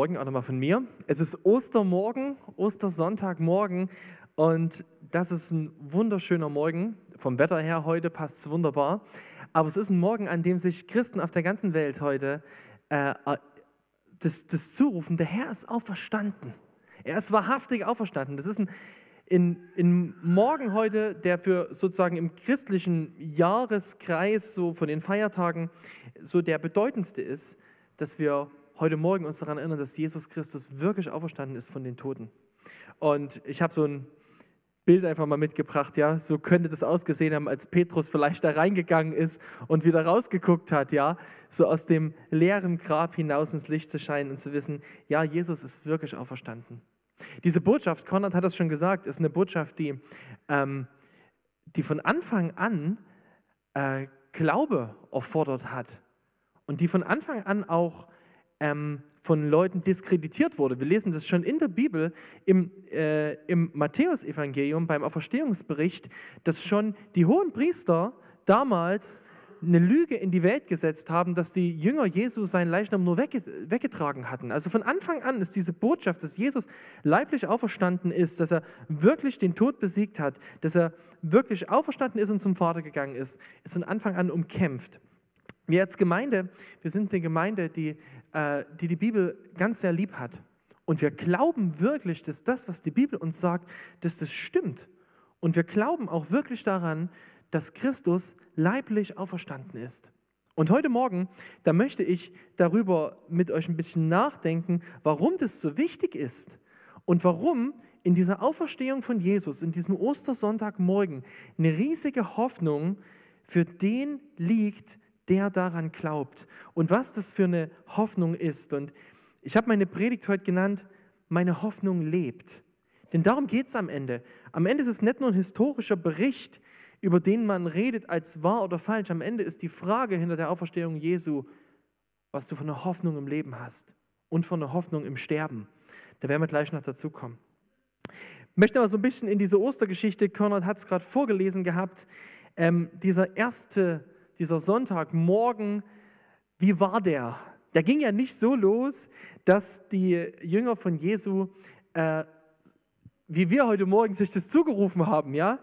Morgen auch nochmal von mir. Es ist Ostermorgen, Ostersonntagmorgen und das ist ein wunderschöner Morgen. Vom Wetter her heute passt es wunderbar. Aber es ist ein Morgen, an dem sich Christen auf der ganzen Welt heute äh, das, das zurufen, der Herr ist auferstanden. Er ist wahrhaftig auferstanden. Das ist ein, in, in Morgen heute, der für sozusagen im christlichen Jahreskreis, so von den Feiertagen, so der bedeutendste ist, dass wir heute Morgen uns daran erinnern, dass Jesus Christus wirklich auferstanden ist von den Toten. Und ich habe so ein Bild einfach mal mitgebracht, ja, so könnte das ausgesehen haben, als Petrus vielleicht da reingegangen ist und wieder rausgeguckt hat, ja, so aus dem leeren Grab hinaus ins Licht zu scheinen und zu wissen, ja, Jesus ist wirklich auferstanden. Diese Botschaft, Konrad hat das schon gesagt, ist eine Botschaft, die, ähm, die von Anfang an äh, Glaube erfordert hat und die von Anfang an auch ähm, von Leuten diskreditiert wurde. Wir lesen das schon in der Bibel, im, äh, im Matthäusevangelium, beim Auferstehungsbericht, dass schon die hohen Priester damals eine Lüge in die Welt gesetzt haben, dass die Jünger Jesu seinen Leichnam nur weggetragen hatten. Also von Anfang an ist diese Botschaft, dass Jesus leiblich auferstanden ist, dass er wirklich den Tod besiegt hat, dass er wirklich auferstanden ist und zum Vater gegangen ist, ist von Anfang an umkämpft. Wir als Gemeinde, wir sind eine Gemeinde, die, äh, die die Bibel ganz sehr lieb hat. Und wir glauben wirklich, dass das, was die Bibel uns sagt, dass das stimmt. Und wir glauben auch wirklich daran, dass Christus leiblich auferstanden ist. Und heute Morgen, da möchte ich darüber mit euch ein bisschen nachdenken, warum das so wichtig ist und warum in dieser Auferstehung von Jesus, in diesem Ostersonntagmorgen, eine riesige Hoffnung für den liegt, der daran glaubt und was das für eine Hoffnung ist. Und ich habe meine Predigt heute genannt, meine Hoffnung lebt. Denn darum geht es am Ende. Am Ende ist es nicht nur ein historischer Bericht, über den man redet als wahr oder falsch. Am Ende ist die Frage hinter der Auferstehung Jesu, was du von einer Hoffnung im Leben hast und von einer Hoffnung im Sterben. Da werden wir gleich noch dazu kommen. Ich möchte aber so ein bisschen in diese Ostergeschichte, Konrad hat es gerade vorgelesen gehabt, ähm, dieser erste dieser Sonntagmorgen, wie war der? Der ging ja nicht so los, dass die Jünger von Jesu, äh, wie wir heute Morgen sich das zugerufen haben, ja,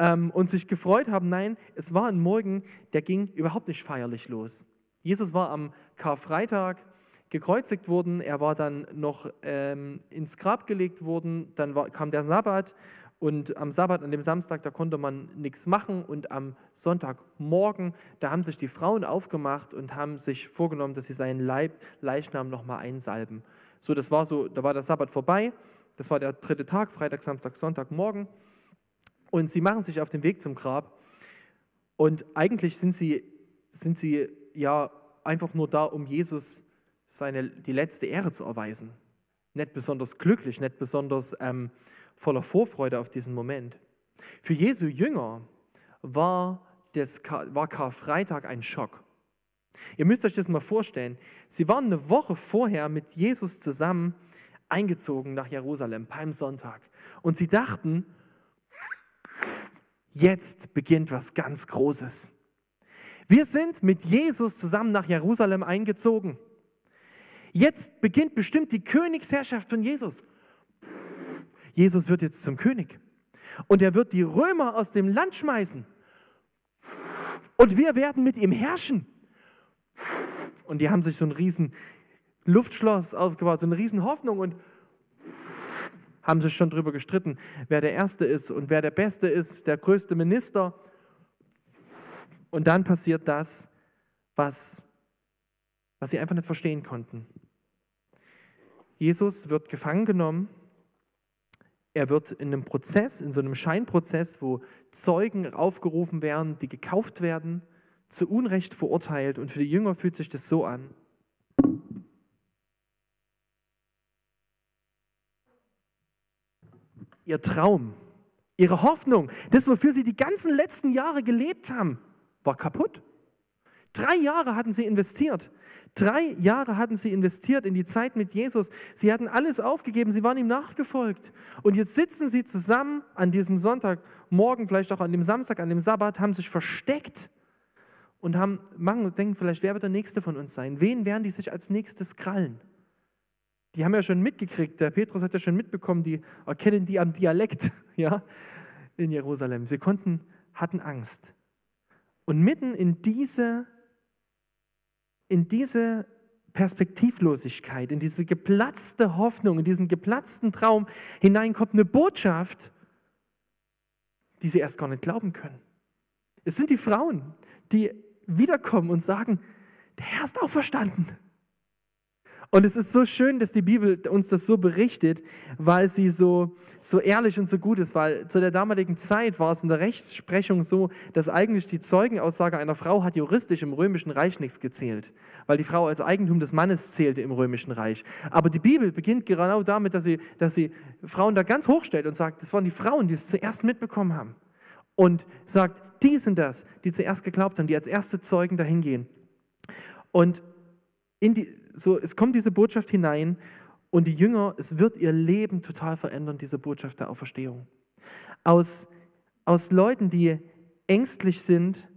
ähm, und sich gefreut haben. Nein, es war ein Morgen, der ging überhaupt nicht feierlich los. Jesus war am Karfreitag gekreuzigt worden, er war dann noch ähm, ins Grab gelegt worden, dann war, kam der Sabbat und am Sabbat, an dem Samstag, da konnte man nichts machen. Und am Sonntagmorgen, da haben sich die Frauen aufgemacht und haben sich vorgenommen, dass sie seinen Leib, Leichnam nochmal einsalben. So, das war so, da war der Sabbat vorbei. Das war der dritte Tag, Freitag, Samstag, Sonntagmorgen. Und sie machen sich auf den Weg zum Grab. Und eigentlich sind sie, sind sie ja einfach nur da, um Jesus seine, die letzte Ehre zu erweisen. Nicht besonders glücklich, nicht besonders ähm, voller Vorfreude auf diesen Moment. Für Jesu Jünger war, das, war Karfreitag ein Schock. Ihr müsst euch das mal vorstellen. Sie waren eine Woche vorher mit Jesus zusammen eingezogen nach Jerusalem, Palmsonntag. Und sie dachten, jetzt beginnt was ganz Großes. Wir sind mit Jesus zusammen nach Jerusalem eingezogen. Jetzt beginnt bestimmt die Königsherrschaft von Jesus. Jesus wird jetzt zum König. Und er wird die Römer aus dem Land schmeißen. Und wir werden mit ihm herrschen. Und die haben sich so ein riesen Luftschloss aufgebaut, so eine riesen Hoffnung und haben sich schon darüber gestritten, wer der Erste ist und wer der Beste ist, der größte Minister. Und dann passiert das, was, was sie einfach nicht verstehen konnten. Jesus wird gefangen genommen er wird in einem Prozess, in so einem Scheinprozess, wo Zeugen aufgerufen werden, die gekauft werden, zu Unrecht verurteilt. Und für die Jünger fühlt sich das so an. Ihr Traum, ihre Hoffnung, das, wofür sie die ganzen letzten Jahre gelebt haben, war kaputt. Drei Jahre hatten sie investiert. Drei Jahre hatten sie investiert in die Zeit mit Jesus. Sie hatten alles aufgegeben, sie waren ihm nachgefolgt. Und jetzt sitzen sie zusammen an diesem Sonntagmorgen, vielleicht auch an dem Samstag, an dem Sabbat, haben sich versteckt und haben, machen, denken vielleicht, wer wird der Nächste von uns sein? Wen werden die sich als nächstes krallen? die haben ja schon mitgekriegt, der Petrus hat ja schon mitbekommen, die erkennen die am Dialekt, ja, in Jerusalem. Sie konnten, hatten Angst. Und mitten in diese, in diese Perspektivlosigkeit, in diese geplatzte Hoffnung, in diesen geplatzten Traum hinein kommt eine Botschaft, die sie erst gar nicht glauben können. Es sind die Frauen, die wiederkommen und sagen, der Herr ist auferstanden. Und es ist so schön, dass die Bibel uns das so berichtet, weil sie so, so ehrlich und so gut ist, weil zu der damaligen Zeit war es in der Rechtsprechung so, dass eigentlich die Zeugenaussage einer Frau hat juristisch im Römischen Reich nichts gezählt, weil die Frau als Eigentum des Mannes zählte im Römischen Reich. Aber die Bibel beginnt genau damit, dass sie, dass sie Frauen da ganz hochstellt und sagt, das waren die Frauen, die es zuerst mitbekommen haben. Und sagt, die sind das, die zuerst geglaubt haben, die als erste Zeugen dahin gehen. Und in die, so, es kommt diese Botschaft hinein und die Jünger, es wird ihr Leben total verändern, diese Botschaft der Auferstehung. Aus, aus Leuten, die ängstlich sind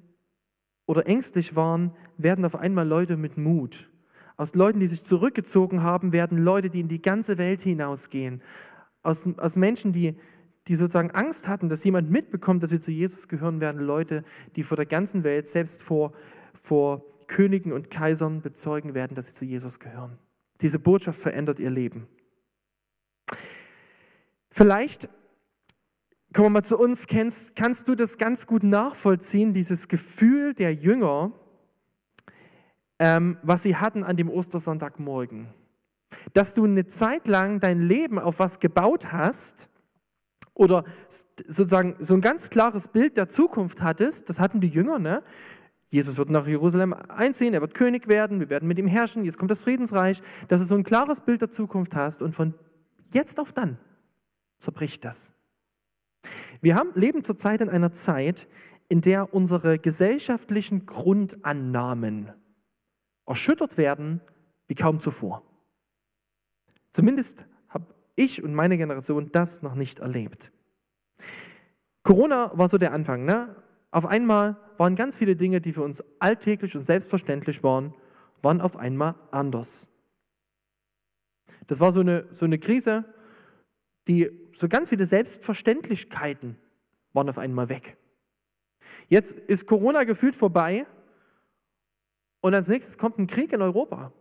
oder ängstlich waren, werden auf einmal Leute mit Mut. Aus Leuten, die sich zurückgezogen haben, werden Leute, die in die ganze Welt hinausgehen. Aus, aus Menschen, die, die sozusagen Angst hatten, dass jemand mitbekommt, dass sie zu Jesus gehören, werden Leute, die vor der ganzen Welt, selbst vor, vor Königen und Kaisern bezeugen werden, dass sie zu Jesus gehören. Diese Botschaft verändert ihr Leben. Vielleicht kommen wir mal zu uns, kennst, kannst du das ganz gut nachvollziehen, dieses Gefühl der Jünger, ähm, was sie hatten an dem Ostersonntagmorgen. Dass du eine Zeit lang dein Leben auf was gebaut hast oder sozusagen so ein ganz klares Bild der Zukunft hattest, das hatten die Jünger, ne? Jesus wird nach Jerusalem einziehen, er wird König werden, wir werden mit ihm herrschen, jetzt kommt das Friedensreich, dass du so ein klares Bild der Zukunft hast und von jetzt auf dann zerbricht das. Wir haben, leben zurzeit in einer Zeit, in der unsere gesellschaftlichen Grundannahmen erschüttert werden wie kaum zuvor. Zumindest habe ich und meine Generation das noch nicht erlebt. Corona war so der Anfang. Ne? Auf einmal waren ganz viele Dinge, die für uns alltäglich und selbstverständlich waren, waren auf einmal anders. Das war so eine, so eine Krise, die so ganz viele Selbstverständlichkeiten waren auf einmal weg. Jetzt ist Corona gefühlt vorbei und als nächstes kommt ein Krieg in Europa.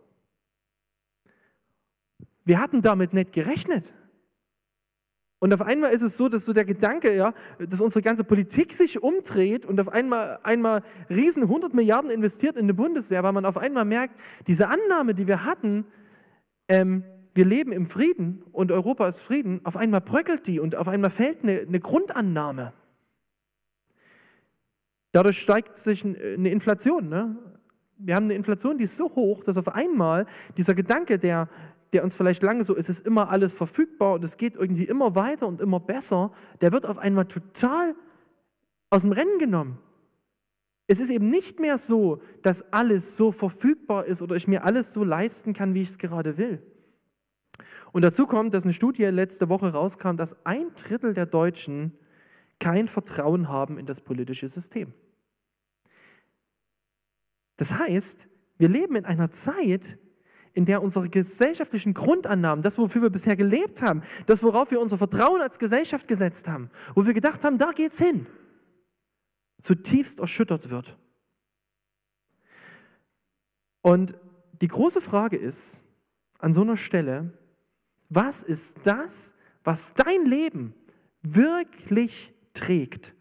Wir hatten damit nicht gerechnet. Und auf einmal ist es so, dass so der Gedanke, ja, dass unsere ganze Politik sich umdreht und auf einmal, einmal riesen 100 Milliarden investiert in die Bundeswehr, weil man auf einmal merkt, diese Annahme, die wir hatten, ähm, wir leben im Frieden und Europa ist Frieden, auf einmal bröckelt die und auf einmal fällt eine, eine Grundannahme. Dadurch steigt sich eine Inflation. Ne? Wir haben eine Inflation, die ist so hoch, dass auf einmal dieser Gedanke der, der uns vielleicht lange so ist, es ist immer alles verfügbar und es geht irgendwie immer weiter und immer besser, der wird auf einmal total aus dem Rennen genommen. Es ist eben nicht mehr so, dass alles so verfügbar ist oder ich mir alles so leisten kann, wie ich es gerade will. Und dazu kommt, dass eine Studie letzte Woche rauskam, dass ein Drittel der Deutschen kein Vertrauen haben in das politische System. Das heißt, wir leben in einer Zeit, in der unsere gesellschaftlichen Grundannahmen, das, wofür wir bisher gelebt haben, das, worauf wir unser Vertrauen als Gesellschaft gesetzt haben, wo wir gedacht haben, da geht's hin, zutiefst erschüttert wird. Und die große Frage ist an so einer Stelle, was ist das, was dein Leben wirklich trägt?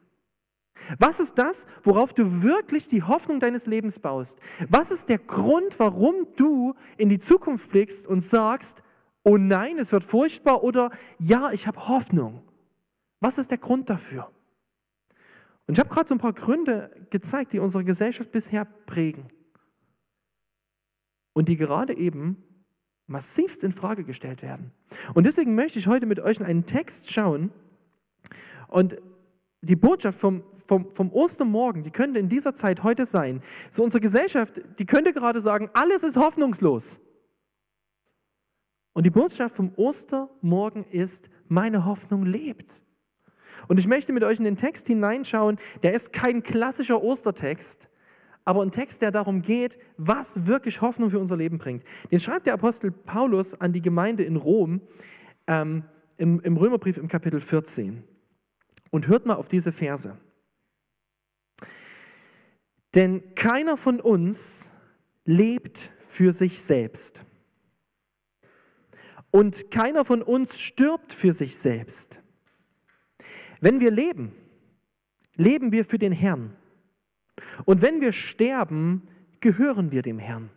Was ist das, worauf du wirklich die Hoffnung deines Lebens baust? Was ist der Grund, warum du in die Zukunft blickst und sagst, oh nein, es wird furchtbar oder ja, ich habe Hoffnung? Was ist der Grund dafür? Und ich habe gerade so ein paar Gründe gezeigt, die unsere Gesellschaft bisher prägen und die gerade eben massivst in Frage gestellt werden. Und deswegen möchte ich heute mit euch in einen Text schauen und die Botschaft vom, vom, vom Ostermorgen, die könnte in dieser Zeit heute sein. So unsere Gesellschaft, die könnte gerade sagen, alles ist hoffnungslos. Und die Botschaft vom Ostermorgen ist, meine Hoffnung lebt. Und ich möchte mit euch in den Text hineinschauen, der ist kein klassischer Ostertext, aber ein Text, der darum geht, was wirklich Hoffnung für unser Leben bringt. Den schreibt der Apostel Paulus an die Gemeinde in Rom ähm, im, im Römerbrief im Kapitel 14. Und hört mal auf diese Verse. Denn keiner von uns lebt für sich selbst. Und keiner von uns stirbt für sich selbst. Wenn wir leben, leben wir für den Herrn. Und wenn wir sterben, gehören wir dem Herrn.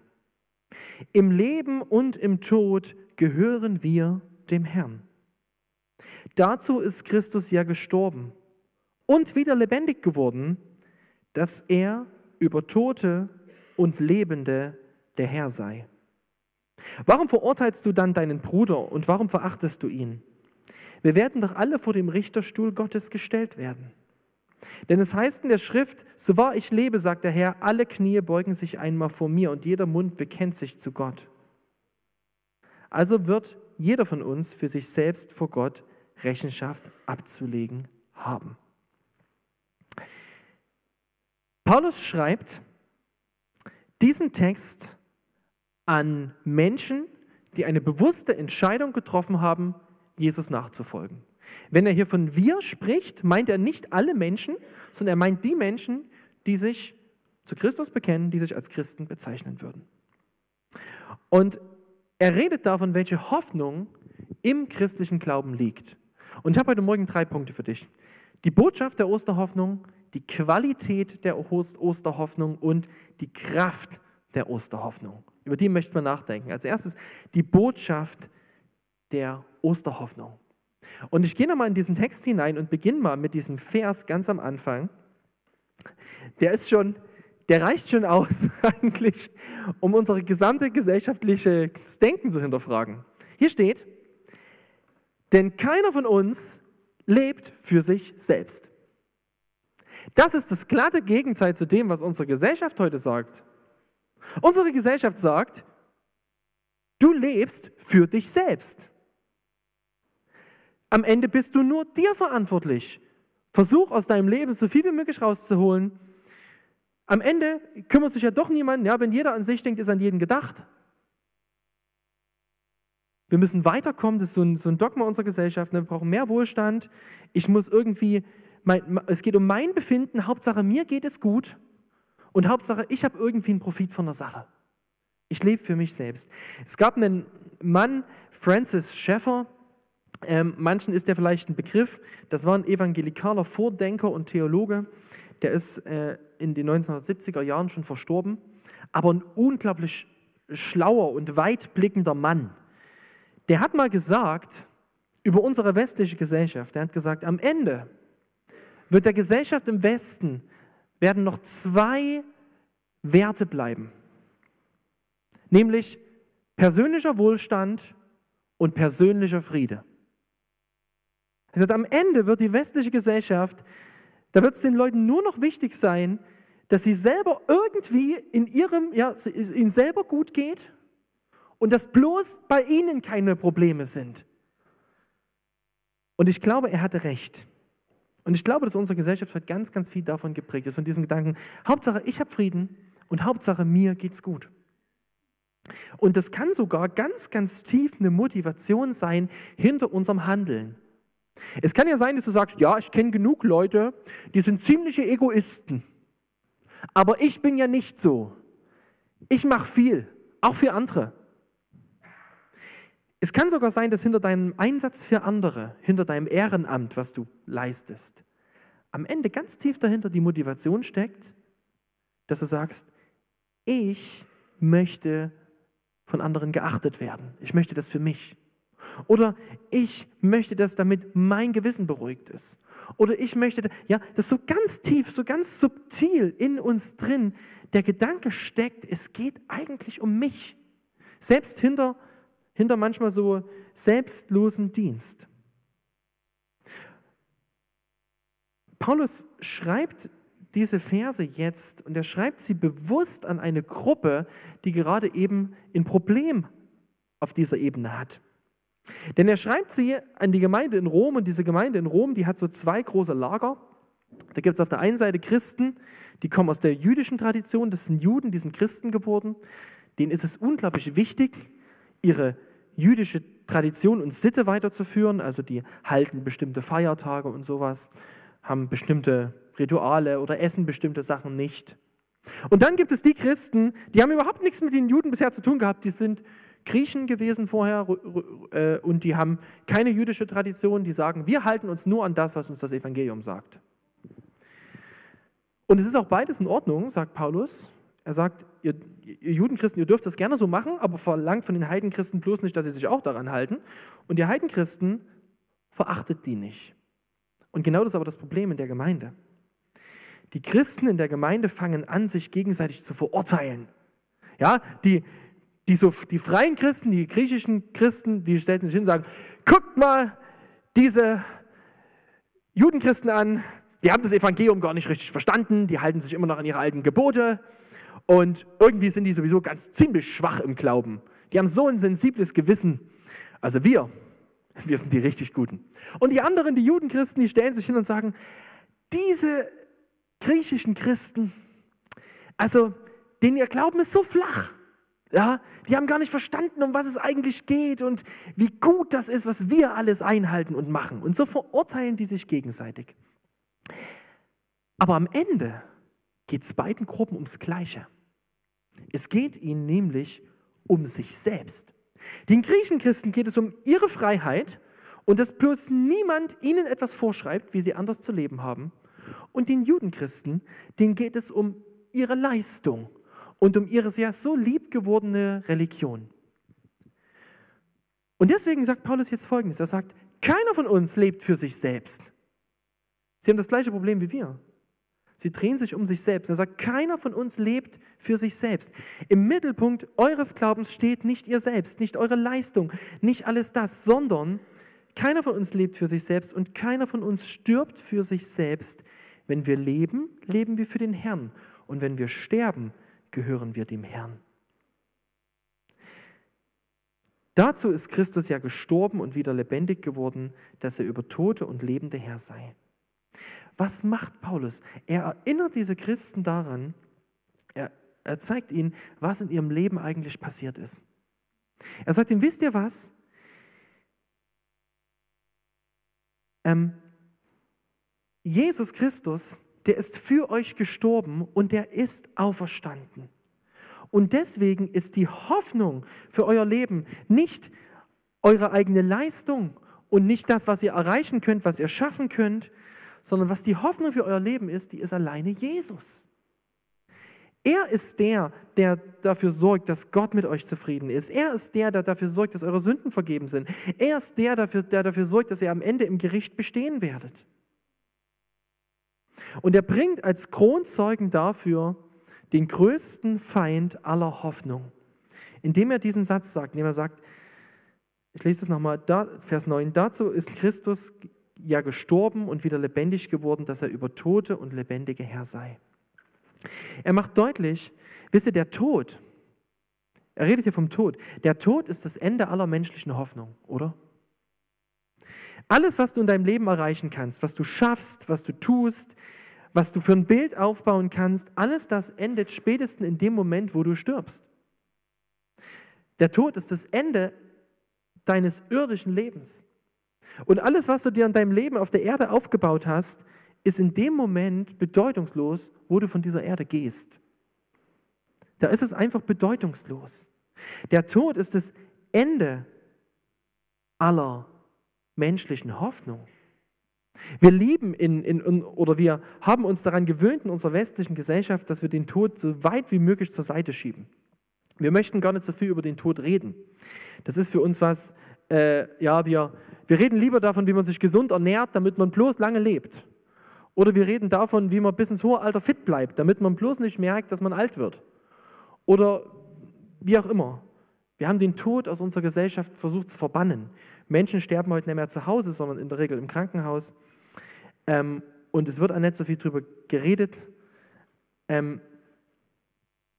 Im Leben und im Tod gehören wir dem Herrn. Dazu ist Christus ja gestorben und wieder lebendig geworden, dass er über Tote und Lebende der Herr sei. Warum verurteilst du dann deinen Bruder und warum verachtest du ihn? Wir werden doch alle vor dem Richterstuhl Gottes gestellt werden. Denn es heißt in der Schrift, so wahr ich lebe, sagt der Herr, alle Knie beugen sich einmal vor mir und jeder Mund bekennt sich zu Gott. Also wird jeder von uns für sich selbst vor Gott Rechenschaft abzulegen haben. Paulus schreibt diesen Text an Menschen, die eine bewusste Entscheidung getroffen haben, Jesus nachzufolgen. Wenn er hier von wir spricht, meint er nicht alle Menschen, sondern er meint die Menschen, die sich zu Christus bekennen, die sich als Christen bezeichnen würden. Und er redet davon, welche Hoffnung im christlichen Glauben liegt. Und ich habe heute Morgen drei Punkte für dich. Die Botschaft der Osterhoffnung, die Qualität der Osterhoffnung und die Kraft der Osterhoffnung. Über die möchten wir nachdenken. Als erstes die Botschaft der Osterhoffnung. Und ich gehe nochmal in diesen Text hinein und beginne mal mit diesem Vers ganz am Anfang. Der ist schon, der reicht schon aus eigentlich, um unsere gesamte gesellschaftliche Denken zu hinterfragen. Hier steht, denn keiner von uns lebt für sich selbst. Das ist das glatte Gegenteil zu dem, was unsere Gesellschaft heute sagt. Unsere Gesellschaft sagt, du lebst für dich selbst. Am Ende bist du nur dir verantwortlich. Versuch aus deinem Leben so viel wie möglich rauszuholen. Am Ende kümmert sich ja doch niemand, ja, wenn jeder an sich denkt, ist an jeden gedacht. Wir müssen weiterkommen, das ist so ein, so ein Dogma unserer Gesellschaft. Ne? Wir brauchen mehr Wohlstand. Ich muss irgendwie, mein, es geht um mein Befinden, Hauptsache mir geht es gut und Hauptsache ich habe irgendwie einen Profit von der Sache. Ich lebe für mich selbst. Es gab einen Mann, Francis Schaeffer, ähm, manchen ist der vielleicht ein Begriff. Das war ein evangelikaler Vordenker und Theologe. Der ist äh, in den 1970er Jahren schon verstorben, aber ein unglaublich schlauer und weitblickender Mann. Der hat mal gesagt über unsere westliche Gesellschaft, der hat gesagt, am Ende wird der Gesellschaft im Westen werden noch zwei Werte bleiben, nämlich persönlicher Wohlstand und persönlicher Friede. Sagt, am Ende wird die westliche Gesellschaft, da wird es den Leuten nur noch wichtig sein, dass sie selber irgendwie in ihrem, ja, es ihnen selber gut geht und dass bloß bei ihnen keine Probleme sind. Und ich glaube, er hatte recht. Und ich glaube, dass unsere Gesellschaft heute ganz, ganz viel davon geprägt ist, von diesem Gedanken, Hauptsache ich habe Frieden und Hauptsache mir geht's gut. Und das kann sogar ganz, ganz tief eine Motivation sein hinter unserem Handeln. Es kann ja sein, dass du sagst, ja, ich kenne genug Leute, die sind ziemliche Egoisten. Aber ich bin ja nicht so. Ich mache viel, auch für andere. Es kann sogar sein, dass hinter deinem Einsatz für andere, hinter deinem Ehrenamt, was du leistest, am Ende ganz tief dahinter die Motivation steckt, dass du sagst, ich möchte von anderen geachtet werden. Ich möchte das für mich. Oder ich möchte das, damit mein Gewissen beruhigt ist. Oder ich möchte, ja, das so ganz tief, so ganz subtil in uns drin, der Gedanke steckt, es geht eigentlich um mich. Selbst hinter, hinter manchmal so selbstlosen Dienst. Paulus schreibt diese Verse jetzt und er schreibt sie bewusst an eine Gruppe, die gerade eben ein Problem auf dieser Ebene hat. Denn er schreibt sie an die Gemeinde in Rom und diese Gemeinde in Rom, die hat so zwei große Lager. Da gibt es auf der einen Seite Christen, die kommen aus der jüdischen Tradition, das sind Juden, die sind Christen geworden. Denen ist es unglaublich wichtig, ihre jüdische Tradition und Sitte weiterzuführen. Also die halten bestimmte Feiertage und sowas, haben bestimmte Rituale oder essen bestimmte Sachen nicht. Und dann gibt es die Christen, die haben überhaupt nichts mit den Juden bisher zu tun gehabt. Die sind Griechen gewesen vorher äh, und die haben keine jüdische Tradition. Die sagen, wir halten uns nur an das, was uns das Evangelium sagt. Und es ist auch beides in Ordnung, sagt Paulus. Er sagt, ihr, ihr Judenchristen, ihr dürft das gerne so machen, aber verlangt von den Heidenchristen bloß nicht, dass sie sich auch daran halten. Und die Heidenchristen verachtet die nicht. Und genau das ist aber das Problem in der Gemeinde. Die Christen in der Gemeinde fangen an, sich gegenseitig zu verurteilen. Ja, die, die, so, die freien Christen, die griechischen Christen, die stellen sich hin und sagen, guckt mal diese Judenchristen an, die haben das Evangelium gar nicht richtig verstanden, die halten sich immer noch an ihre alten Gebote und irgendwie sind die sowieso ganz ziemlich schwach im Glauben. Die haben so ein sensibles Gewissen. Also wir, wir sind die richtig Guten. Und die anderen, die Judenchristen, die stellen sich hin und sagen, diese griechischen Christen, also denen ihr Glauben ist so flach. Ja, die haben gar nicht verstanden, um was es eigentlich geht und wie gut das ist, was wir alles einhalten und machen. Und so verurteilen die sich gegenseitig. Aber am Ende geht es beiden Gruppen ums Gleiche. Es geht ihnen nämlich um sich selbst. Den Griechenchristen geht es um ihre Freiheit und dass bloß niemand ihnen etwas vorschreibt, wie sie anders zu leben haben. Und den Judenchristen, denen geht es um ihre Leistung und um ihre ja so lieb gewordene Religion. Und deswegen sagt Paulus jetzt Folgendes. Er sagt, keiner von uns lebt für sich selbst. Sie haben das gleiche Problem wie wir. Sie drehen sich um sich selbst. Er sagt, keiner von uns lebt für sich selbst. Im Mittelpunkt eures Glaubens steht nicht ihr selbst, nicht eure Leistung, nicht alles das, sondern keiner von uns lebt für sich selbst und keiner von uns stirbt für sich selbst. Wenn wir leben, leben wir für den Herrn. Und wenn wir sterben, gehören wir dem Herrn. Dazu ist Christus ja gestorben und wieder lebendig geworden, dass er über Tote und Lebende Herr sei. Was macht Paulus? Er erinnert diese Christen daran, er, er zeigt ihnen, was in ihrem Leben eigentlich passiert ist. Er sagt ihnen, wisst ihr was? Ähm, Jesus Christus der ist für euch gestorben und der ist auferstanden. Und deswegen ist die Hoffnung für euer Leben nicht eure eigene Leistung und nicht das, was ihr erreichen könnt, was ihr schaffen könnt, sondern was die Hoffnung für euer Leben ist, die ist alleine Jesus. Er ist der, der dafür sorgt, dass Gott mit euch zufrieden ist. Er ist der, der dafür sorgt, dass eure Sünden vergeben sind. Er ist der, der dafür sorgt, dass ihr am Ende im Gericht bestehen werdet. Und er bringt als Kronzeugen dafür den größten Feind aller Hoffnung, indem er diesen Satz sagt, indem er sagt, ich lese es nochmal, Vers 9, dazu ist Christus ja gestorben und wieder lebendig geworden, dass er über Tote und Lebendige Herr sei. Er macht deutlich, wisst ihr, der Tod, er redet hier vom Tod, der Tod ist das Ende aller menschlichen Hoffnung, oder? Alles, was du in deinem Leben erreichen kannst, was du schaffst, was du tust, was du für ein Bild aufbauen kannst, alles das endet spätestens in dem Moment, wo du stirbst. Der Tod ist das Ende deines irdischen Lebens. Und alles, was du dir in deinem Leben auf der Erde aufgebaut hast, ist in dem Moment bedeutungslos, wo du von dieser Erde gehst. Da ist es einfach bedeutungslos. Der Tod ist das Ende aller menschlichen Hoffnung. Wir lieben in, in, oder wir haben uns daran gewöhnt in unserer westlichen Gesellschaft, dass wir den Tod so weit wie möglich zur Seite schieben. Wir möchten gar nicht so viel über den Tod reden. Das ist für uns was, äh, ja, wir, wir reden lieber davon, wie man sich gesund ernährt, damit man bloß lange lebt. Oder wir reden davon, wie man bis ins hohe Alter fit bleibt, damit man bloß nicht merkt, dass man alt wird. Oder wie auch immer. Wir haben den Tod aus unserer Gesellschaft versucht zu verbannen. Menschen sterben heute nicht mehr zu Hause, sondern in der Regel im Krankenhaus. Ähm, und es wird auch nicht so viel darüber geredet. Ähm,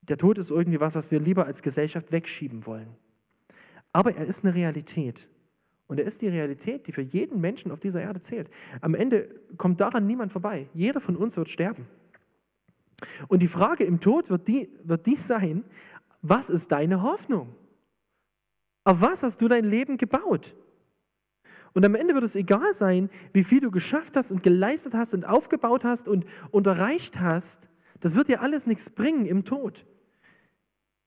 der Tod ist irgendwie was, was wir lieber als Gesellschaft wegschieben wollen. Aber er ist eine Realität. Und er ist die Realität, die für jeden Menschen auf dieser Erde zählt. Am Ende kommt daran niemand vorbei. Jeder von uns wird sterben. Und die Frage im Tod wird die, wird die sein, was ist deine Hoffnung? Auf was hast du dein Leben gebaut? Und am Ende wird es egal sein, wie viel du geschafft hast und geleistet hast und aufgebaut hast und, und erreicht hast. Das wird dir alles nichts bringen im Tod.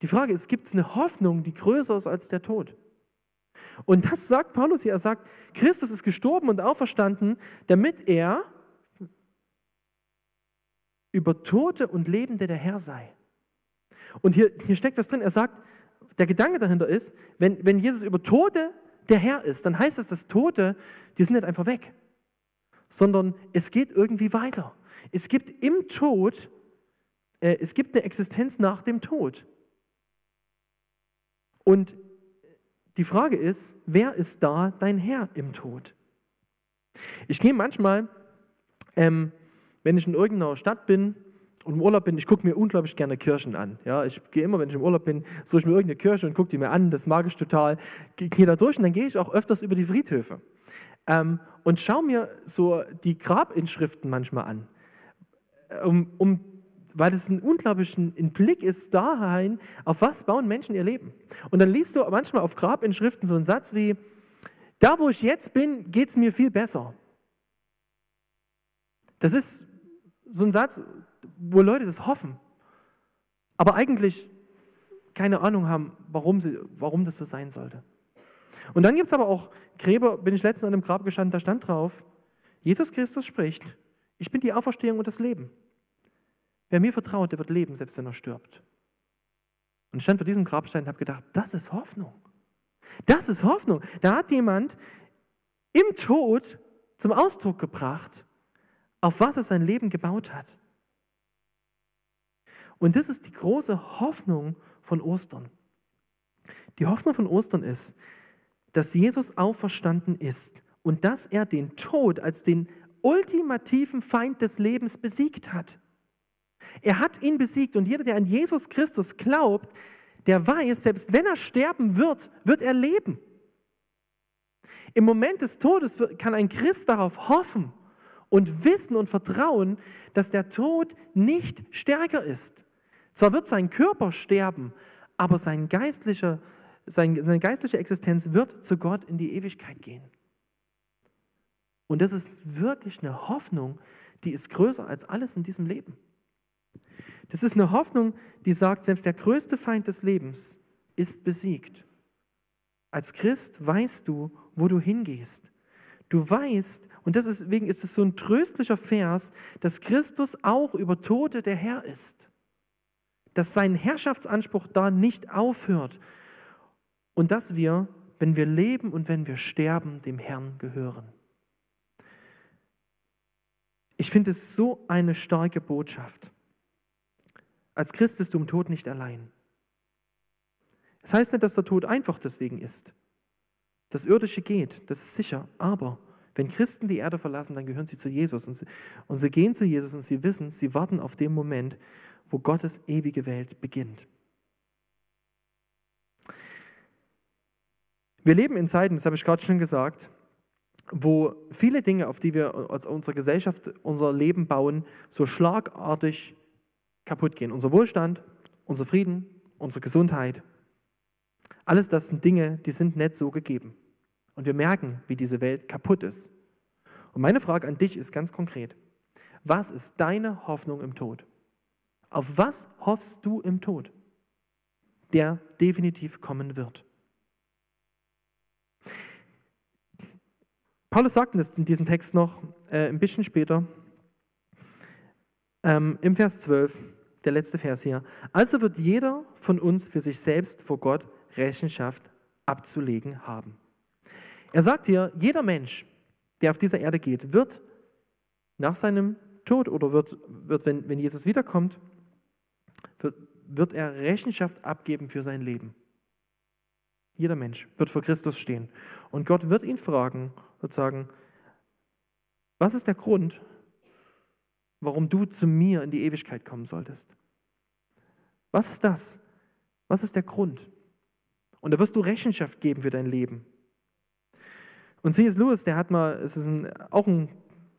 Die Frage ist, gibt es eine Hoffnung, die größer ist als der Tod? Und das sagt Paulus hier. Er sagt, Christus ist gestorben und auferstanden, damit er über Tote und Lebende der Herr sei. Und hier, hier steckt was drin. Er sagt, der Gedanke dahinter ist, wenn, wenn Jesus über Tote der Herr ist, dann heißt es, dass Tote, die sind nicht einfach weg, sondern es geht irgendwie weiter. Es gibt im Tod, äh, es gibt eine Existenz nach dem Tod. Und die Frage ist, wer ist da dein Herr im Tod? Ich gehe manchmal, ähm, wenn ich in irgendeiner Stadt bin und im Urlaub bin, ich gucke mir unglaublich gerne Kirchen an. Ja, ich gehe immer, wenn ich im Urlaub bin, suche ich mir irgendeine Kirche und gucke die mir an, das mag ich total. Gehe da durch und dann gehe ich auch öfters über die Friedhöfe ähm, und schaue mir so die Grabinschriften manchmal an, um, um weil es ein unglaublicher Blick ist dahin, auf was bauen Menschen ihr Leben. Und dann liest du manchmal auf Grabinschriften so einen Satz wie, da wo ich jetzt bin, geht es mir viel besser. Das ist so ein Satz, wo Leute das hoffen, aber eigentlich keine Ahnung haben, warum, sie, warum das so sein sollte. Und dann gibt es aber auch Gräber, bin ich letztens an einem Grab gestanden, da stand drauf, Jesus Christus spricht, ich bin die Auferstehung und das Leben. Wer mir vertraut, der wird leben, selbst wenn er stirbt. Und ich stand vor diesem Grabstein und habe gedacht, das ist Hoffnung. Das ist Hoffnung. Da hat jemand im Tod zum Ausdruck gebracht, auf was er sein Leben gebaut hat. Und das ist die große Hoffnung von Ostern. Die Hoffnung von Ostern ist, dass Jesus auferstanden ist und dass er den Tod als den ultimativen Feind des Lebens besiegt hat. Er hat ihn besiegt und jeder, der an Jesus Christus glaubt, der weiß, selbst wenn er sterben wird, wird er leben. Im Moment des Todes kann ein Christ darauf hoffen und wissen und vertrauen, dass der Tod nicht stärker ist. Zwar wird sein Körper sterben, aber sein geistlicher, seine geistliche Existenz wird zu Gott in die Ewigkeit gehen. Und das ist wirklich eine Hoffnung, die ist größer als alles in diesem Leben. Das ist eine Hoffnung, die sagt, selbst der größte Feind des Lebens ist besiegt. Als Christ weißt du, wo du hingehst. Du weißt, und deswegen ist es so ein tröstlicher Vers, dass Christus auch über Tote der Herr ist. Dass sein Herrschaftsanspruch da nicht aufhört. Und dass wir, wenn wir leben und wenn wir sterben, dem Herrn gehören. Ich finde es so eine starke Botschaft. Als Christ bist du im Tod nicht allein. Es das heißt nicht, dass der Tod einfach deswegen ist. Das Irdische geht, das ist sicher. Aber wenn Christen die Erde verlassen, dann gehören sie zu Jesus. Und sie, und sie gehen zu Jesus und sie wissen, sie warten auf den Moment, wo Gottes ewige Welt beginnt. Wir leben in Zeiten, das habe ich gerade schon gesagt, wo viele Dinge, auf die wir als unsere Gesellschaft unser Leben bauen, so schlagartig kaputt gehen. Unser Wohlstand, unser Frieden, unsere Gesundheit. Alles das sind Dinge, die sind nicht so gegeben. Und wir merken, wie diese Welt kaputt ist. Und meine Frage an dich ist ganz konkret. Was ist deine Hoffnung im Tod? Auf was hoffst du im Tod, der definitiv kommen wird? Paulus sagt es in diesem Text noch äh, ein bisschen später, ähm, im Vers 12 der letzte Vers hier. Also wird jeder von uns für sich selbst vor Gott Rechenschaft abzulegen haben. Er sagt hier, jeder Mensch, der auf dieser Erde geht, wird nach seinem Tod oder wird, wird wenn, wenn Jesus wiederkommt, wird, wird er Rechenschaft abgeben für sein Leben. Jeder Mensch wird vor Christus stehen. Und Gott wird ihn fragen, wird sagen, was ist der Grund, warum du zu mir in die Ewigkeit kommen solltest. Was ist das? Was ist der Grund? Und da wirst du Rechenschaft geben für dein Leben. Und C.S. Lewis, der hat mal, es ist ein, auch ein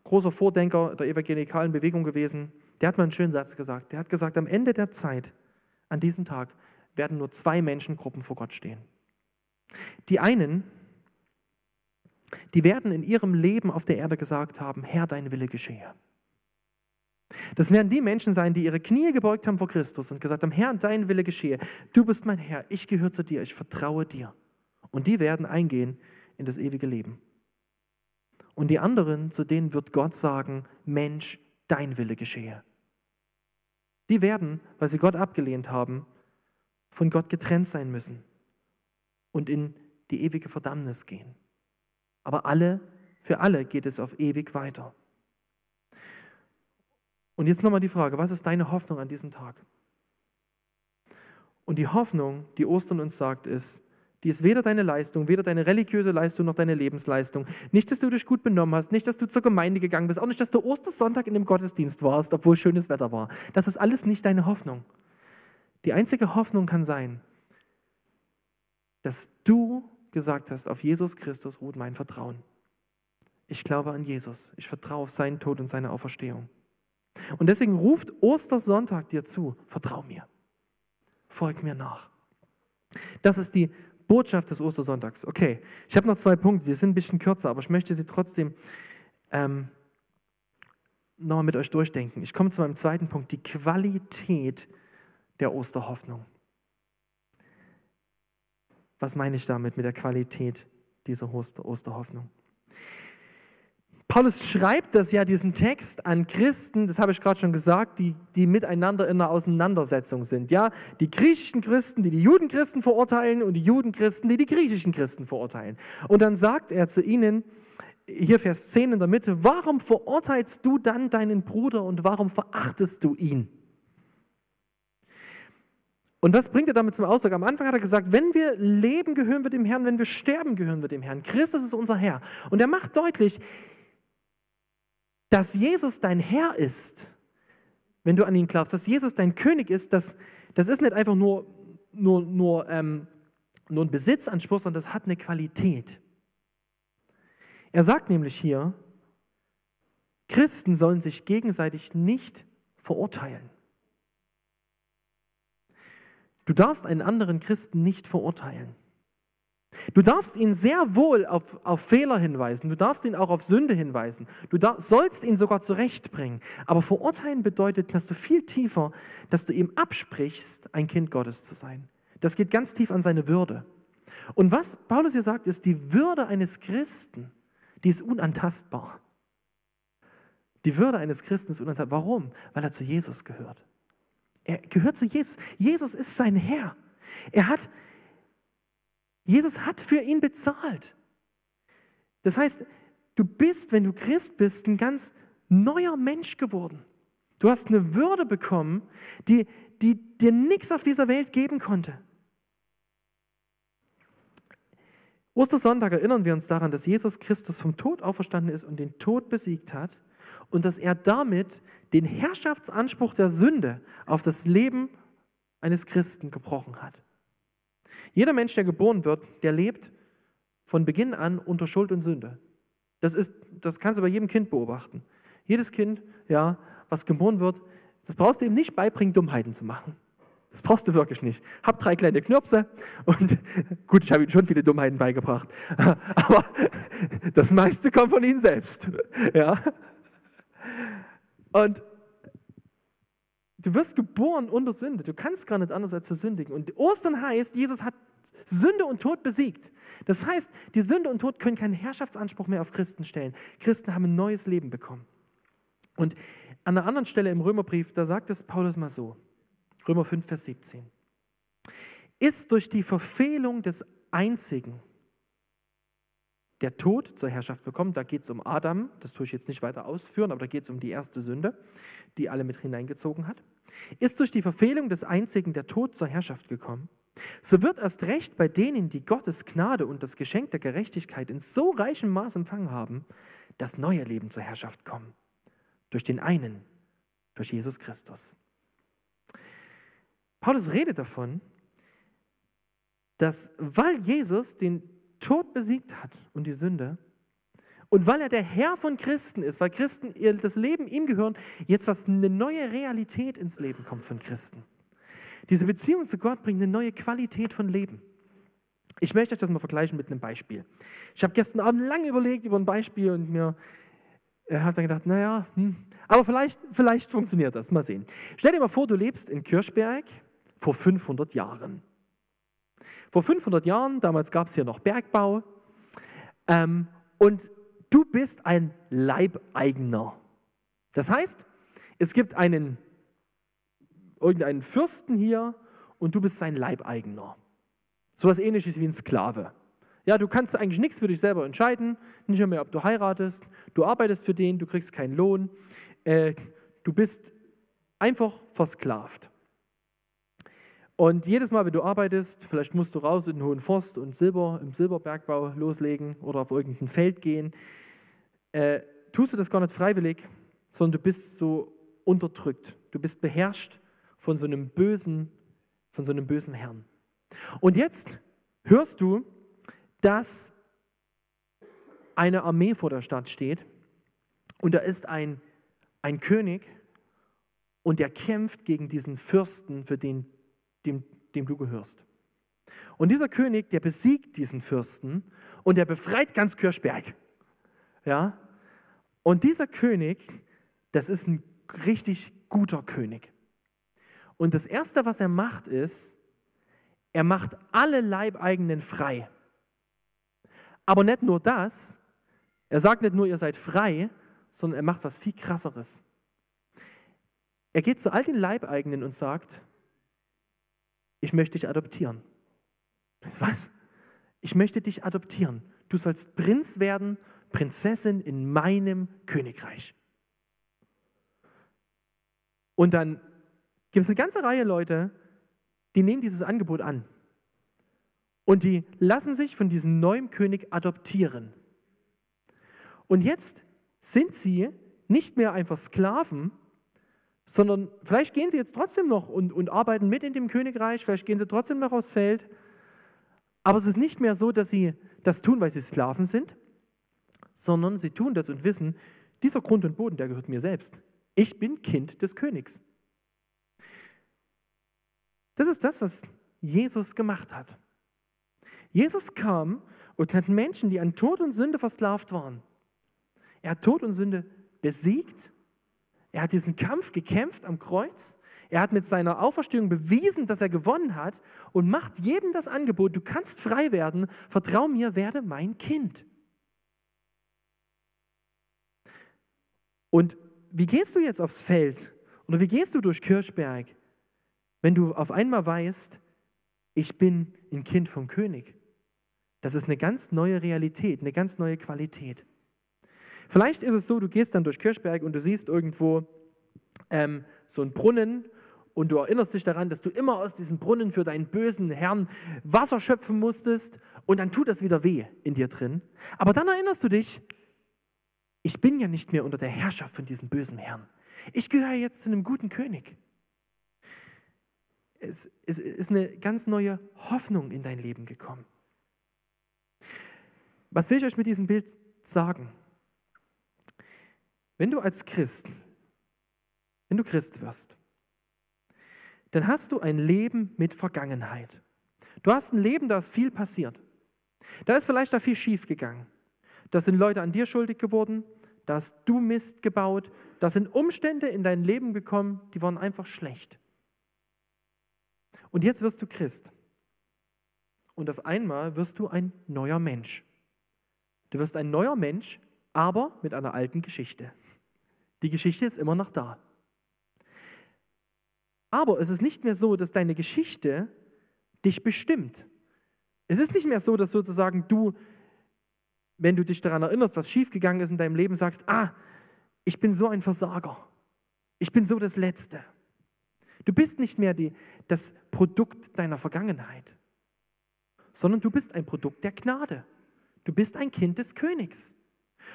großer Vordenker der evangelikalen Bewegung gewesen, der hat mal einen schönen Satz gesagt. Der hat gesagt, am Ende der Zeit, an diesem Tag, werden nur zwei Menschengruppen vor Gott stehen. Die einen, die werden in ihrem Leben auf der Erde gesagt haben, Herr, dein Wille geschehe. Das werden die Menschen sein, die ihre Knie gebeugt haben vor Christus und gesagt haben, Herr, dein Wille geschehe. Du bist mein Herr, ich gehöre zu dir, ich vertraue dir. Und die werden eingehen in das ewige Leben. Und die anderen, zu denen wird Gott sagen, Mensch, dein Wille geschehe. Die werden, weil sie Gott abgelehnt haben, von Gott getrennt sein müssen und in die ewige Verdammnis gehen. Aber alle, für alle geht es auf ewig weiter. Und jetzt nochmal die Frage, was ist deine Hoffnung an diesem Tag? Und die Hoffnung, die Ostern uns sagt, ist, die ist weder deine Leistung, weder deine religiöse Leistung noch deine Lebensleistung. Nicht, dass du dich gut benommen hast, nicht, dass du zur Gemeinde gegangen bist, auch nicht, dass du Ostersonntag in dem Gottesdienst warst, obwohl schönes Wetter war. Das ist alles nicht deine Hoffnung. Die einzige Hoffnung kann sein, dass du gesagt hast, auf Jesus Christus ruht mein Vertrauen. Ich glaube an Jesus. Ich vertraue auf seinen Tod und seine Auferstehung. Und deswegen ruft Ostersonntag dir zu, vertrau mir, folg mir nach. Das ist die Botschaft des Ostersonntags. Okay, ich habe noch zwei Punkte, die sind ein bisschen kürzer, aber ich möchte sie trotzdem ähm, nochmal mit euch durchdenken. Ich komme zu meinem zweiten Punkt, die Qualität der Osterhoffnung. Was meine ich damit mit der Qualität dieser Osterhoffnung? Paulus schreibt das ja, diesen Text an Christen, das habe ich gerade schon gesagt, die, die miteinander in einer Auseinandersetzung sind. Ja, die griechischen Christen, die die Judenchristen verurteilen und die Judenchristen, die die griechischen Christen verurteilen. Und dann sagt er zu ihnen, hier Vers 10 in der Mitte, warum verurteilst du dann deinen Bruder und warum verachtest du ihn? Und was bringt er damit zum Ausdruck? Am Anfang hat er gesagt, wenn wir leben, gehören wir dem Herrn, wenn wir sterben, gehören wir dem Herrn. Christus ist unser Herr. Und er macht deutlich, dass Jesus dein Herr ist, wenn du an ihn glaubst, dass Jesus dein König ist, das, das ist nicht einfach nur, nur, nur, ähm, nur ein Besitzanspruch, sondern das hat eine Qualität. Er sagt nämlich hier, Christen sollen sich gegenseitig nicht verurteilen. Du darfst einen anderen Christen nicht verurteilen. Du darfst ihn sehr wohl auf, auf Fehler hinweisen, du darfst ihn auch auf Sünde hinweisen, du dar, sollst ihn sogar zurechtbringen. Aber verurteilen bedeutet, dass du viel tiefer, dass du ihm absprichst, ein Kind Gottes zu sein. Das geht ganz tief an seine Würde. Und was Paulus hier sagt, ist, die Würde eines Christen, die ist unantastbar. Die Würde eines Christen ist unantastbar. Warum? Weil er zu Jesus gehört. Er gehört zu Jesus. Jesus ist sein Herr. Er hat Jesus hat für ihn bezahlt. Das heißt, du bist, wenn du Christ bist, ein ganz neuer Mensch geworden. Du hast eine Würde bekommen, die, die dir nichts auf dieser Welt geben konnte. Ostersonntag erinnern wir uns daran, dass Jesus Christus vom Tod auferstanden ist und den Tod besiegt hat und dass er damit den Herrschaftsanspruch der Sünde auf das Leben eines Christen gebrochen hat. Jeder Mensch, der geboren wird, der lebt von Beginn an unter Schuld und Sünde. Das, ist, das kannst du bei jedem Kind beobachten. Jedes Kind, ja, was geboren wird, das brauchst du ihm nicht beibringen, Dummheiten zu machen. Das brauchst du wirklich nicht. Hab drei kleine Knirpse und gut, ich habe ihm schon viele Dummheiten beigebracht, aber das meiste kommt von ihm selbst. Ja. Und Du wirst geboren unter Sünde. Du kannst gar nicht anders als zu sündigen. Und Ostern heißt, Jesus hat Sünde und Tod besiegt. Das heißt, die Sünde und Tod können keinen Herrschaftsanspruch mehr auf Christen stellen. Christen haben ein neues Leben bekommen. Und an einer anderen Stelle im Römerbrief, da sagt es Paulus mal so, Römer 5, Vers 17, ist durch die Verfehlung des Einzigen der Tod zur Herrschaft bekommen. Da geht es um Adam, das tue ich jetzt nicht weiter ausführen, aber da geht es um die erste Sünde, die alle mit hineingezogen hat. Ist durch die Verfehlung des Einzigen der Tod zur Herrschaft gekommen, so wird erst recht bei denen, die Gottes Gnade und das Geschenk der Gerechtigkeit in so reichem Maß empfangen haben, das neue Leben zur Herrschaft kommen. Durch den einen, durch Jesus Christus. Paulus redet davon, dass weil Jesus den Tod besiegt hat und die Sünde, Und weil er der Herr von Christen ist, weil Christen das Leben ihm gehören, jetzt was eine neue Realität ins Leben kommt von Christen. Diese Beziehung zu Gott bringt eine neue Qualität von Leben. Ich möchte euch das mal vergleichen mit einem Beispiel. Ich habe gestern Abend lange überlegt über ein Beispiel und mir äh, habe dann gedacht, naja, hm, aber vielleicht, vielleicht funktioniert das. Mal sehen. Stell dir mal vor, du lebst in Kirchberg vor 500 Jahren. Vor 500 Jahren, damals gab es hier noch Bergbau, ähm, und du bist ein Leibeigener. Das heißt, es gibt einen, irgendeinen Fürsten hier und du bist sein Leibeigener. So etwas ähnliches wie ein Sklave. Ja, du kannst eigentlich nichts für dich selber entscheiden, nicht mehr, ob du heiratest, du arbeitest für den, du kriegst keinen Lohn, äh, du bist einfach versklavt. Und jedes Mal, wenn du arbeitest, vielleicht musst du raus in den Hohen Forst und Silber im Silberbergbau loslegen oder auf irgendein Feld gehen, äh, tust du das gar nicht freiwillig, sondern du bist so unterdrückt. Du bist beherrscht von so einem bösen, von so einem bösen Herrn. Und jetzt hörst du, dass eine Armee vor der Stadt steht und da ist ein, ein König und der kämpft gegen diesen Fürsten, für den, dem, dem du gehörst. Und dieser König, der besiegt diesen Fürsten und der befreit ganz Kirchberg. Ja? Und dieser König, das ist ein richtig guter König. Und das Erste, was er macht, ist, er macht alle Leibeigenen frei. Aber nicht nur das, er sagt nicht nur, ihr seid frei, sondern er macht was viel krasseres. Er geht zu all den Leibeigenen und sagt, ich möchte dich adoptieren. Was? Ich möchte dich adoptieren. Du sollst Prinz werden, Prinzessin in meinem Königreich. Und dann gibt es eine ganze Reihe Leute, die nehmen dieses Angebot an. Und die lassen sich von diesem neuen König adoptieren. Und jetzt sind sie nicht mehr einfach Sklaven, sondern vielleicht gehen sie jetzt trotzdem noch und, und arbeiten mit in dem Königreich, vielleicht gehen sie trotzdem noch aufs Feld. Aber es ist nicht mehr so, dass sie das tun, weil sie Sklaven sind, sondern sie tun das und wissen, dieser Grund und Boden, der gehört mir selbst. Ich bin Kind des Königs. Das ist das, was Jesus gemacht hat. Jesus kam und hat Menschen, die an Tod und Sünde versklavt waren. Er hat Tod und Sünde besiegt. Er hat diesen Kampf gekämpft am Kreuz. Er hat mit seiner Auferstehung bewiesen, dass er gewonnen hat und macht jedem das Angebot, du kannst frei werden, vertrau mir, werde mein Kind. Und wie gehst du jetzt aufs Feld oder wie gehst du durch Kirchberg? Wenn du auf einmal weißt, ich bin ein Kind vom König. Das ist eine ganz neue Realität, eine ganz neue Qualität. Vielleicht ist es so, du gehst dann durch Kirchberg und du siehst irgendwo ähm, so einen Brunnen und du erinnerst dich daran, dass du immer aus diesem Brunnen für deinen bösen Herrn Wasser schöpfen musstest und dann tut das wieder weh in dir drin. Aber dann erinnerst du dich, ich bin ja nicht mehr unter der Herrschaft von diesem bösen Herrn. Ich gehöre jetzt zu einem guten König es, es ist eine ganz neue Hoffnung in dein Leben gekommen. Was will ich euch mit diesem Bild sagen? Wenn du als Christ, wenn du Christ wirst, dann hast du ein Leben mit Vergangenheit. Du hast ein Leben, da ist viel passiert. Da ist vielleicht da viel schief gegangen. Da sind Leute an dir schuldig geworden, da hast du Mist gebaut, da sind Umstände in dein Leben gekommen, die waren einfach schlecht. Und jetzt wirst du Christ. Und auf einmal wirst du ein neuer Mensch. Du wirst ein neuer Mensch, aber mit einer alten Geschichte. Die Geschichte ist immer noch da. Aber es ist nicht mehr so, dass deine Geschichte dich bestimmt. Es ist nicht mehr so, dass sozusagen du, wenn du dich daran erinnerst, was schiefgegangen ist in deinem Leben, sagst, ah, ich bin so ein Versager. Ich bin so das Letzte. Du bist nicht mehr die, das Produkt deiner Vergangenheit, sondern du bist ein Produkt der Gnade. Du bist ein Kind des Königs.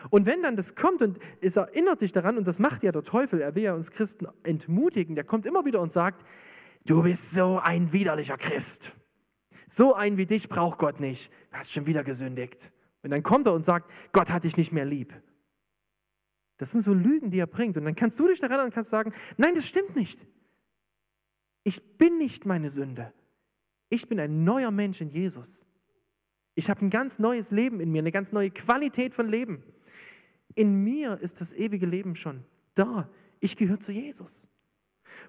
Und wenn dann das kommt und es erinnert dich daran, und das macht ja der Teufel, er will ja uns Christen entmutigen, der kommt immer wieder und sagt, du bist so ein widerlicher Christ. So ein wie dich braucht Gott nicht. Du hast schon wieder gesündigt. Und dann kommt er und sagt, Gott hat dich nicht mehr lieb. Das sind so Lügen, die er bringt. Und dann kannst du dich daran und kannst sagen, nein, das stimmt nicht. Ich bin nicht meine Sünde. Ich bin ein neuer Mensch in Jesus. Ich habe ein ganz neues Leben in mir, eine ganz neue Qualität von Leben. In mir ist das ewige Leben schon da. Ich gehöre zu Jesus.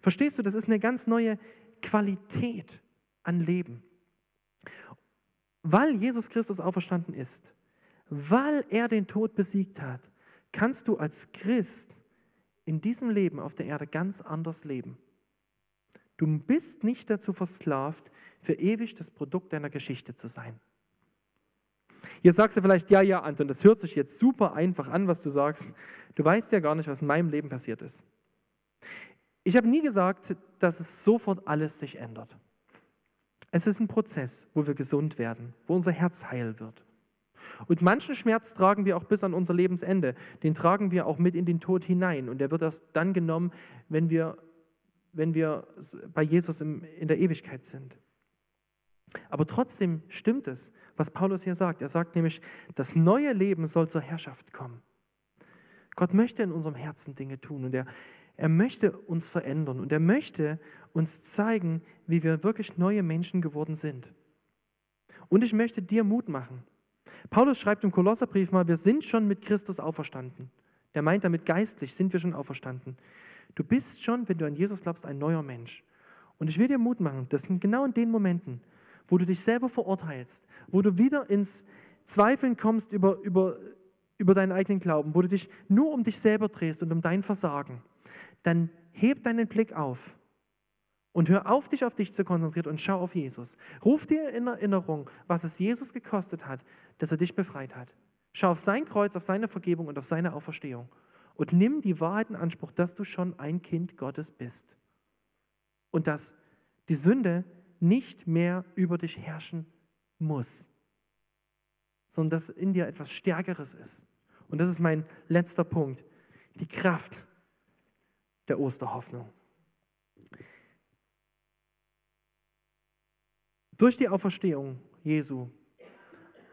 Verstehst du, das ist eine ganz neue Qualität an Leben. Weil Jesus Christus auferstanden ist, weil er den Tod besiegt hat, kannst du als Christ in diesem Leben auf der Erde ganz anders leben. Du bist nicht dazu versklavt, für ewig das Produkt deiner Geschichte zu sein. Jetzt sagst du vielleicht, ja, ja, Anton, das hört sich jetzt super einfach an, was du sagst. Du weißt ja gar nicht, was in meinem Leben passiert ist. Ich habe nie gesagt, dass es sofort alles sich ändert. Es ist ein Prozess, wo wir gesund werden, wo unser Herz heil wird. Und manchen Schmerz tragen wir auch bis an unser Lebensende. Den tragen wir auch mit in den Tod hinein. Und der wird erst dann genommen, wenn wir, wenn wir bei Jesus in der Ewigkeit sind. Aber trotzdem stimmt es, was Paulus hier sagt. Er sagt nämlich, das neue Leben soll zur Herrschaft kommen. Gott möchte in unserem Herzen Dinge tun und er, er möchte uns verändern und er möchte uns zeigen, wie wir wirklich neue Menschen geworden sind. Und ich möchte dir Mut machen. Paulus schreibt im Kolosserbrief mal, wir sind schon mit Christus auferstanden. Der meint damit geistlich sind wir schon auferstanden. Du bist schon, wenn du an Jesus glaubst, ein neuer Mensch. Und ich will dir Mut machen, das sind genau in den Momenten, wo du dich selber verurteilst, wo du wieder ins Zweifeln kommst über, über, über deinen eigenen Glauben, wo du dich nur um dich selber drehst und um dein Versagen, dann heb deinen Blick auf und hör auf, dich auf dich zu konzentrieren und schau auf Jesus. Ruf dir in Erinnerung, was es Jesus gekostet hat, dass er dich befreit hat. Schau auf sein Kreuz, auf seine Vergebung und auf seine Auferstehung. Und nimm die Wahrheit in Anspruch, dass du schon ein Kind Gottes bist. Und dass die Sünde nicht mehr über dich herrschen muss, sondern dass in dir etwas Stärkeres ist. Und das ist mein letzter Punkt, die Kraft der Osterhoffnung. Durch die Auferstehung Jesu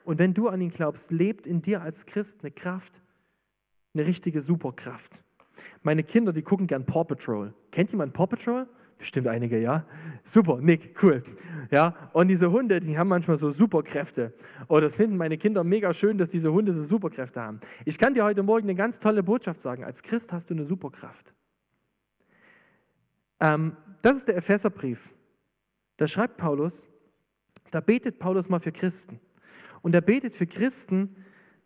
und wenn du an ihn glaubst, lebt in dir als Christ eine Kraft, eine richtige Superkraft. Meine Kinder, die gucken gern Paw Patrol. Kennt jemand Paw Patrol? Bestimmt einige, ja? Super, Nick, cool. Ja, und diese Hunde, die haben manchmal so Superkräfte. Oh, das finden meine Kinder mega schön, dass diese Hunde so Superkräfte haben. Ich kann dir heute Morgen eine ganz tolle Botschaft sagen. Als Christ hast du eine Superkraft. Ähm, das ist der Epheserbrief. Da schreibt Paulus, da betet Paulus mal für Christen. Und er betet für Christen,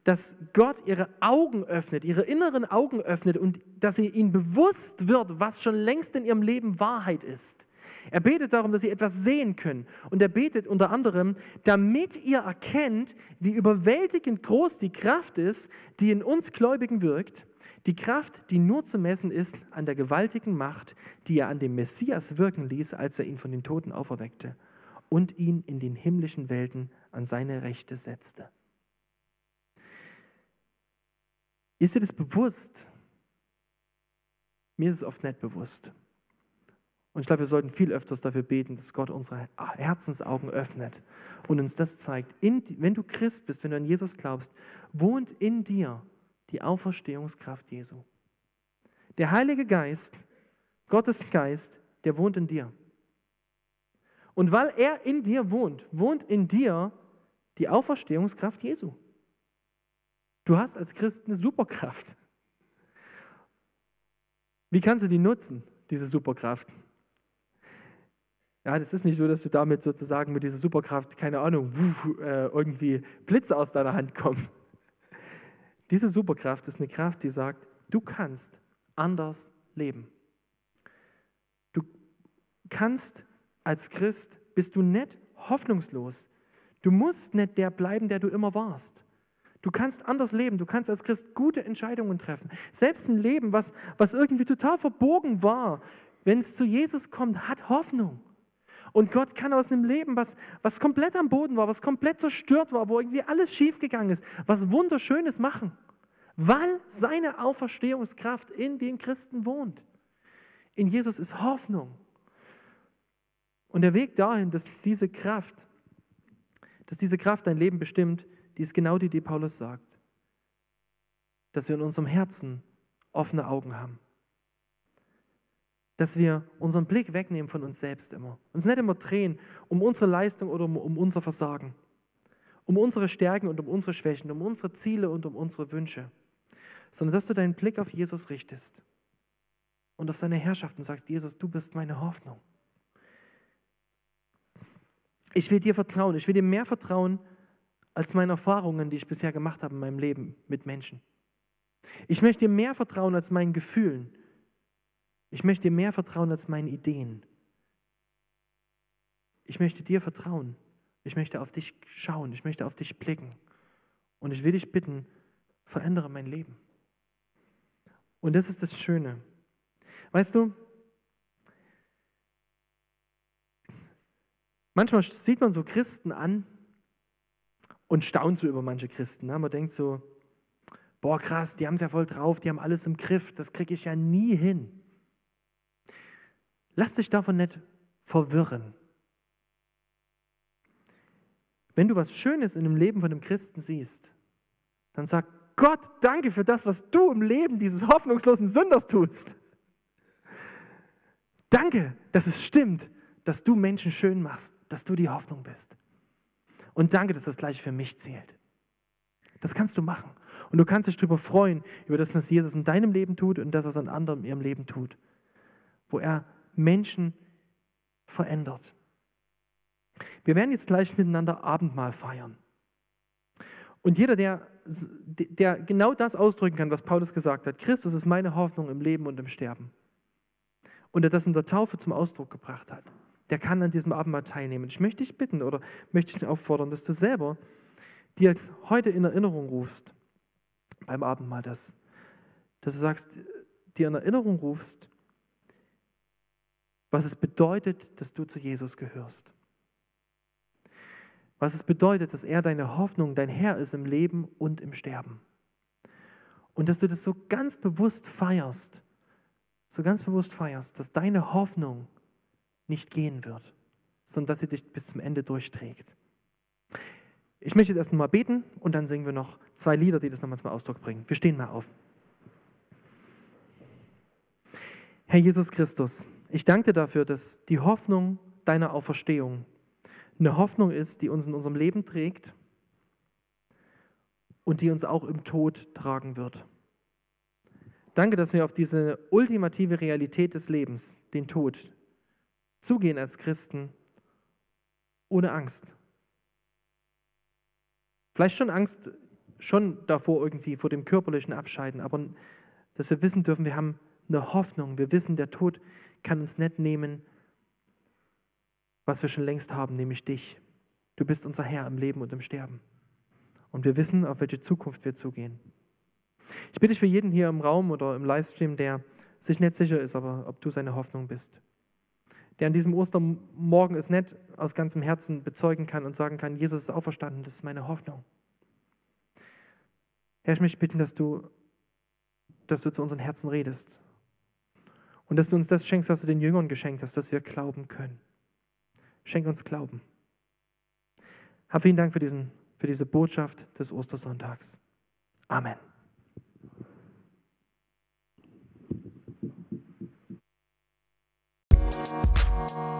dass Gott ihre Augen öffnet, ihre inneren Augen öffnet und dass sie ihnen bewusst wird, was schon längst in ihrem Leben Wahrheit ist. Er betet darum, dass sie etwas sehen können. Und er betet unter anderem, damit ihr erkennt, wie überwältigend groß die Kraft ist, die in uns Gläubigen wirkt. Die Kraft, die nur zu messen ist an der gewaltigen Macht, die er an dem Messias wirken ließ, als er ihn von den Toten auferweckte und ihn in den himmlischen Welten an seine Rechte setzte. Ist dir das bewusst? Mir ist es oft nicht bewusst. Und ich glaube, wir sollten viel öfters dafür beten, dass Gott unsere Herzensaugen öffnet und uns das zeigt. In, wenn du Christ bist, wenn du an Jesus glaubst, wohnt in dir die Auferstehungskraft Jesu. Der Heilige Geist, Gottes Geist, der wohnt in dir. Und weil er in dir wohnt, wohnt in dir die Auferstehungskraft Jesu. Du hast als Christ eine Superkraft. Wie kannst du die nutzen, diese Superkraft? Ja, das ist nicht so, dass du damit sozusagen mit dieser Superkraft, keine Ahnung, äh, irgendwie Blitze aus deiner Hand kommen. Diese Superkraft ist eine Kraft, die sagt, du kannst anders leben. Du kannst als Christ, bist du nicht hoffnungslos. Du musst nicht der bleiben, der du immer warst. Du kannst anders leben. Du kannst als Christ gute Entscheidungen treffen. Selbst ein Leben, was, was irgendwie total verborgen war, wenn es zu Jesus kommt, hat Hoffnung. Und Gott kann aus einem Leben, was, was komplett am Boden war, was komplett zerstört war, wo irgendwie alles schiefgegangen ist, was Wunderschönes machen, weil seine Auferstehungskraft in den Christen wohnt. In Jesus ist Hoffnung. Und der Weg dahin, dass diese Kraft dass diese Kraft dein Lem bestimmt, die ist genau die, die Paulus sagt. Dass wir in unserem Herzen offene Augen haben. Dass wir unseren Blick wegnehmen von uns selbst immer. Uns nicht immer drehen um unsere Leistung oder um, unser Versagen. Um unsere Stärken und um unsere Schwächen, um unsere Ziele und um unsere Wünsche. Sondern dass du deinen Blick auf Jesus richtest und auf seine Herrschaft und sagst, Jesus, du bist meine Hoffnung. Ich will dir vertrauen. Ich will dir mehr vertrauen als meine Erfahrungen, die ich bisher gemacht habe in meinem Leben mit Menschen. Ich möchte dir mehr vertrauen als meinen Gefühlen. Ich möchte dir mehr vertrauen als meinen Ideen. Ich möchte dir vertrauen. Ich möchte auf dich schauen. Ich möchte auf dich blicken. Und ich will dich bitten, verändere mein Leben. Und das ist das Schöne. Weißt du, Manchmal sieht man so Christen an und staunt so über manche Christen. Ne? Man denkt so, boah krass, die haben es ja voll drauf, die haben alles im Griff, das kriege ich ja nie hin. Lass dich davon nicht verwirren. Wenn du was Schönes in dem Leben von einem Christen siehst, dann sag Gott, danke für das, was du im Leben dieses hoffnungslosen Sünders tust. Danke, dass es stimmt, dass du Menschen schön machst dass du die Hoffnung bist. Und danke, dass das gleich für mich zählt. Das kannst du machen. Und du kannst dich darüber freuen, über das, was Jesus in deinem Leben tut und das, was an anderen in ihrem Leben tut. Wo er Menschen verändert. Wir werden jetzt gleich miteinander Abendmahl feiern. Und jeder, der, der genau das ausdrücken kann, was Paulus gesagt hat, Christus ist meine Hoffnung im Leben und im Sterben. Und er das in der Taufe zum Ausdruck gebracht hat, der kann an diesem Abendmahl teilnehmen. Ich möchte dich bitten oder möchte dich auffordern, dass du selber dir heute in Erinnerung rufst beim Abendmahl, dass, dass du sagst, dir in Erinnerung rufst, was es bedeutet, dass du zu Jesus gehörst. Was es bedeutet, dass er deine Hoffnung, dein Herr ist im Leben und im Sterben. Und dass du das so ganz bewusst feierst, so ganz bewusst feierst, dass deine Hoffnung nicht gehen wird, sondern dass sie dich bis zum Ende durchträgt. Ich möchte jetzt erst mal beten und dann singen wir noch zwei Lieder, die das nochmal zum Ausdruck bringen. Wir stehen mal auf. Herr Jesus Christus, ich danke dir dafür, dass die Hoffnung deiner Auferstehung eine Hoffnung ist, die uns in unserem Leben trägt und die uns auch im Tod tragen wird. Danke, dass wir auf diese ultimative Realität des Lebens, den Tod, zugehen als Christen ohne Angst. Vielleicht schon Angst, schon davor irgendwie vor dem körperlichen Abscheiden, aber dass wir wissen dürfen, wir haben eine Hoffnung. Wir wissen, der Tod kann uns nicht nehmen, was wir schon längst haben, nämlich dich. Du bist unser Herr im Leben und im Sterben. Und wir wissen, auf welche Zukunft wir zugehen. Ich bitte dich für jeden hier im Raum oder im Livestream, der sich nicht sicher ist, aber ob du seine Hoffnung bist der an diesem Ostermorgen es nicht aus ganzem Herzen bezeugen kann und sagen kann, Jesus ist auferstanden, das ist meine Hoffnung. Herr, ich möchte bitten, dass du, dass du zu unseren Herzen redest und dass du uns das schenkst, was du den Jüngern geschenkt hast, dass wir glauben können. Schenk uns Glauben. Hab vielen Dank für, diesen, für diese Botschaft des Ostersonntags. Amen. Thank